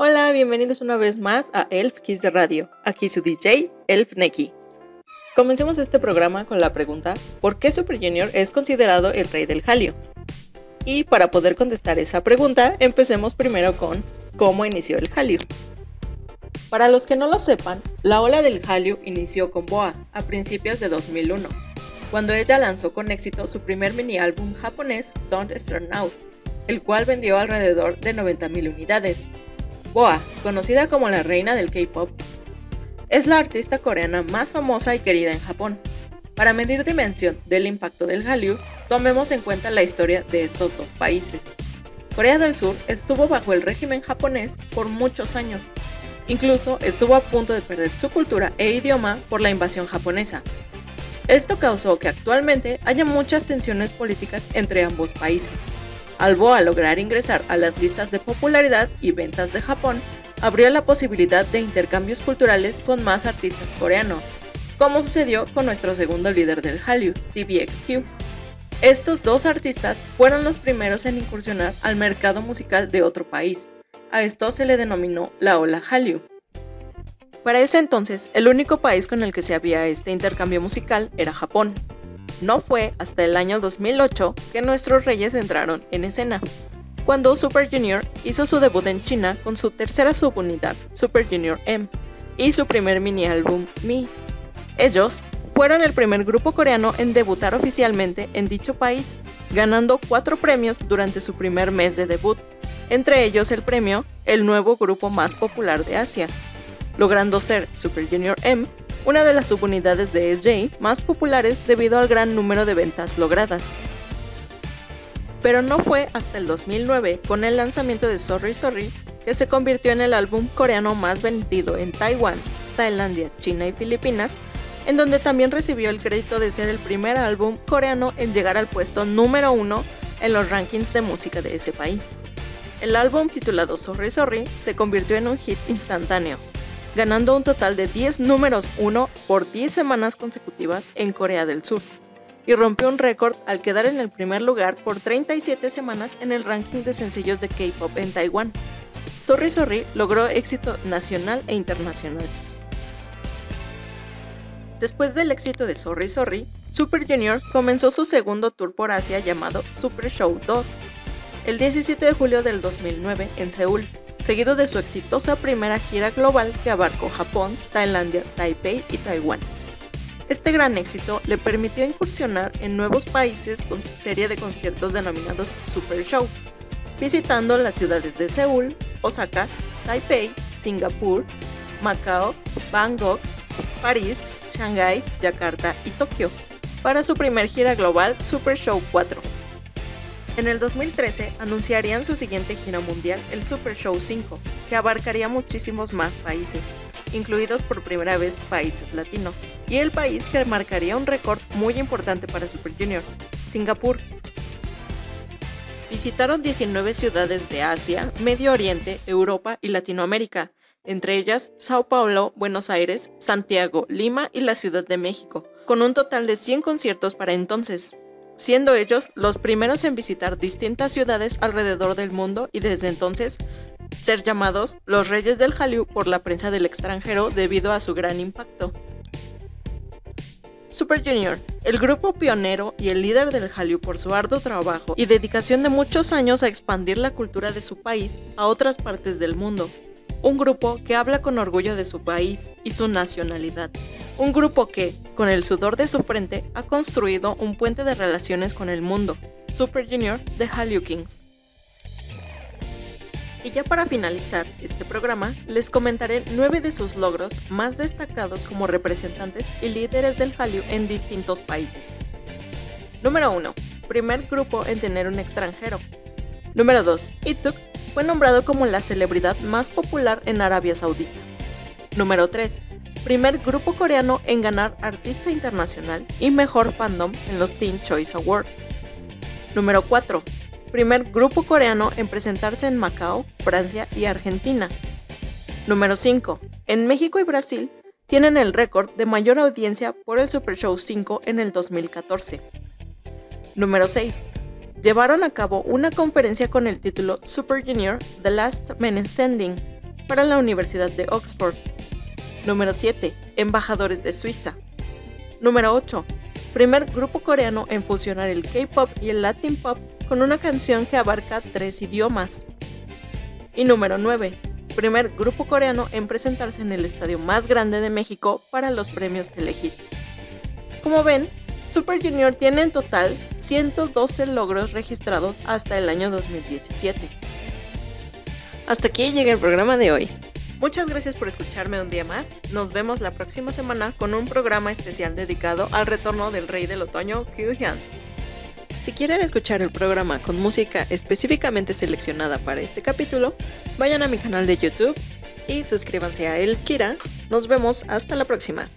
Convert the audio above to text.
Hola, bienvenidos una vez más a Elf Kiss de Radio. Aquí su DJ, Elf Neki. Comencemos este programa con la pregunta: ¿Por qué Super Junior es considerado el rey del Hallyu? Y para poder contestar esa pregunta, empecemos primero con cómo inició el Hallyu. Para los que no lo sepan, la ola del Hallyu inició con Boa a principios de 2001, cuando ella lanzó con éxito su primer mini álbum japonés Don't Start Now, el cual vendió alrededor de 90.000 unidades. Boa, conocida como la reina del K-pop, es la artista coreana más famosa y querida en Japón. Para medir dimensión del impacto del Hallyu, tomemos en cuenta la historia de estos dos países. Corea del Sur estuvo bajo el régimen japonés por muchos años. Incluso estuvo a punto de perder su cultura e idioma por la invasión japonesa. Esto causó que actualmente haya muchas tensiones políticas entre ambos países. Al BOA lograr ingresar a las listas de popularidad y ventas de Japón, abrió la posibilidad de intercambios culturales con más artistas coreanos, como sucedió con nuestro segundo líder del Hallyu, TVXQ. Estos dos artistas fueron los primeros en incursionar al mercado musical de otro país. A esto se le denominó la ola Hallyu. Para ese entonces, el único país con el que se había este intercambio musical era Japón, no fue hasta el año 2008 que nuestros reyes entraron en escena, cuando Super Junior hizo su debut en China con su tercera subunidad, Super Junior M, y su primer mini álbum Me. Ellos fueron el primer grupo coreano en debutar oficialmente en dicho país, ganando cuatro premios durante su primer mes de debut, entre ellos el premio El nuevo grupo más popular de Asia, logrando ser Super Junior M una de las subunidades de SJ más populares debido al gran número de ventas logradas. Pero no fue hasta el 2009, con el lanzamiento de Sorry Sorry, que se convirtió en el álbum coreano más vendido en Taiwán, Tailandia, China y Filipinas, en donde también recibió el crédito de ser el primer álbum coreano en llegar al puesto número uno en los rankings de música de ese país. El álbum titulado Sorry Sorry se convirtió en un hit instantáneo, ganando un total de 10 números 1 por 10 semanas consecutivas en Corea del Sur, y rompió un récord al quedar en el primer lugar por 37 semanas en el ranking de sencillos de K-pop en Taiwán. Sorry Sorry logró éxito nacional e internacional. Después del éxito de Sorry Sorry, Super Junior comenzó su segundo tour por Asia llamado Super Show 2, el 17 de julio del 2009 en Seúl, seguido de su exitosa primera gira global que abarcó Japón, Tailandia, Taipei y Taiwán. Este gran éxito le permitió incursionar en nuevos países con su serie de conciertos denominados Super Show, visitando las ciudades de Seúl, Osaka, Taipei, Singapur, Macao, Bangkok, París, Shanghái, Yakarta y Tokio, para su primer gira global Super Show 4 en el 2013 anunciarían su siguiente gira mundial, el Super Show 5, que abarcaría muchísimos más países, incluidos por primera vez países latinos, y el país que marcaría un récord muy importante para Super Junior, Singapur. Visitaron 19 ciudades de Asia, Medio Oriente, Europa y Latinoamérica, entre ellas Sao Paulo, Buenos Aires, Santiago, Lima y la Ciudad de México, con un total de 100 conciertos para entonces siendo ellos los primeros en visitar distintas ciudades alrededor del mundo y desde entonces ser llamados los Reyes del Hallyu por la prensa del extranjero debido a su gran impacto. Super Junior, el grupo pionero y el líder del Hallyu por su arduo trabajo y dedicación de muchos años a expandir la cultura de su país a otras partes del mundo, un grupo que habla con orgullo de su país y su nacionalidad. Un grupo que, con el sudor de su frente, ha construido un puente de relaciones con el mundo. Super Junior de Hallyu Kings. Y ya para finalizar este programa, les comentaré nueve de sus logros más destacados como representantes y líderes del Hallyu en distintos países. Número 1. Primer grupo en tener un extranjero. Número 2. Ituk fue nombrado como la celebridad más en Arabia Saudita. Número 3. Primer grupo coreano en ganar Artista Internacional y Mejor Fandom en los Teen Choice Awards. Número 4. Primer grupo coreano en presentarse en Macao, Francia y Argentina. Número 5. En México y Brasil tienen el récord de mayor audiencia por el Super Show 5 en el 2014. Número 6 llevaron a cabo una conferencia con el título Super Junior The Last Man Standing, para la Universidad de Oxford. Número 7. Embajadores de Suiza. Número 8. Primer grupo coreano en fusionar el K-pop y el Latin pop con una canción que abarca tres idiomas. Y número 9. Primer grupo coreano en presentarse en el estadio más grande de México para los premios Telehit. Como ven, Super Junior tiene en total 112 logros registrados hasta el año 2017. Hasta aquí llega el programa de hoy. Muchas gracias por escucharme un día más. Nos vemos la próxima semana con un programa especial dedicado al retorno del rey del otoño, Kyu Hyun. Si quieren escuchar el programa con música específicamente seleccionada para este capítulo, vayan a mi canal de YouTube y suscríbanse a El Kira. Nos vemos hasta la próxima.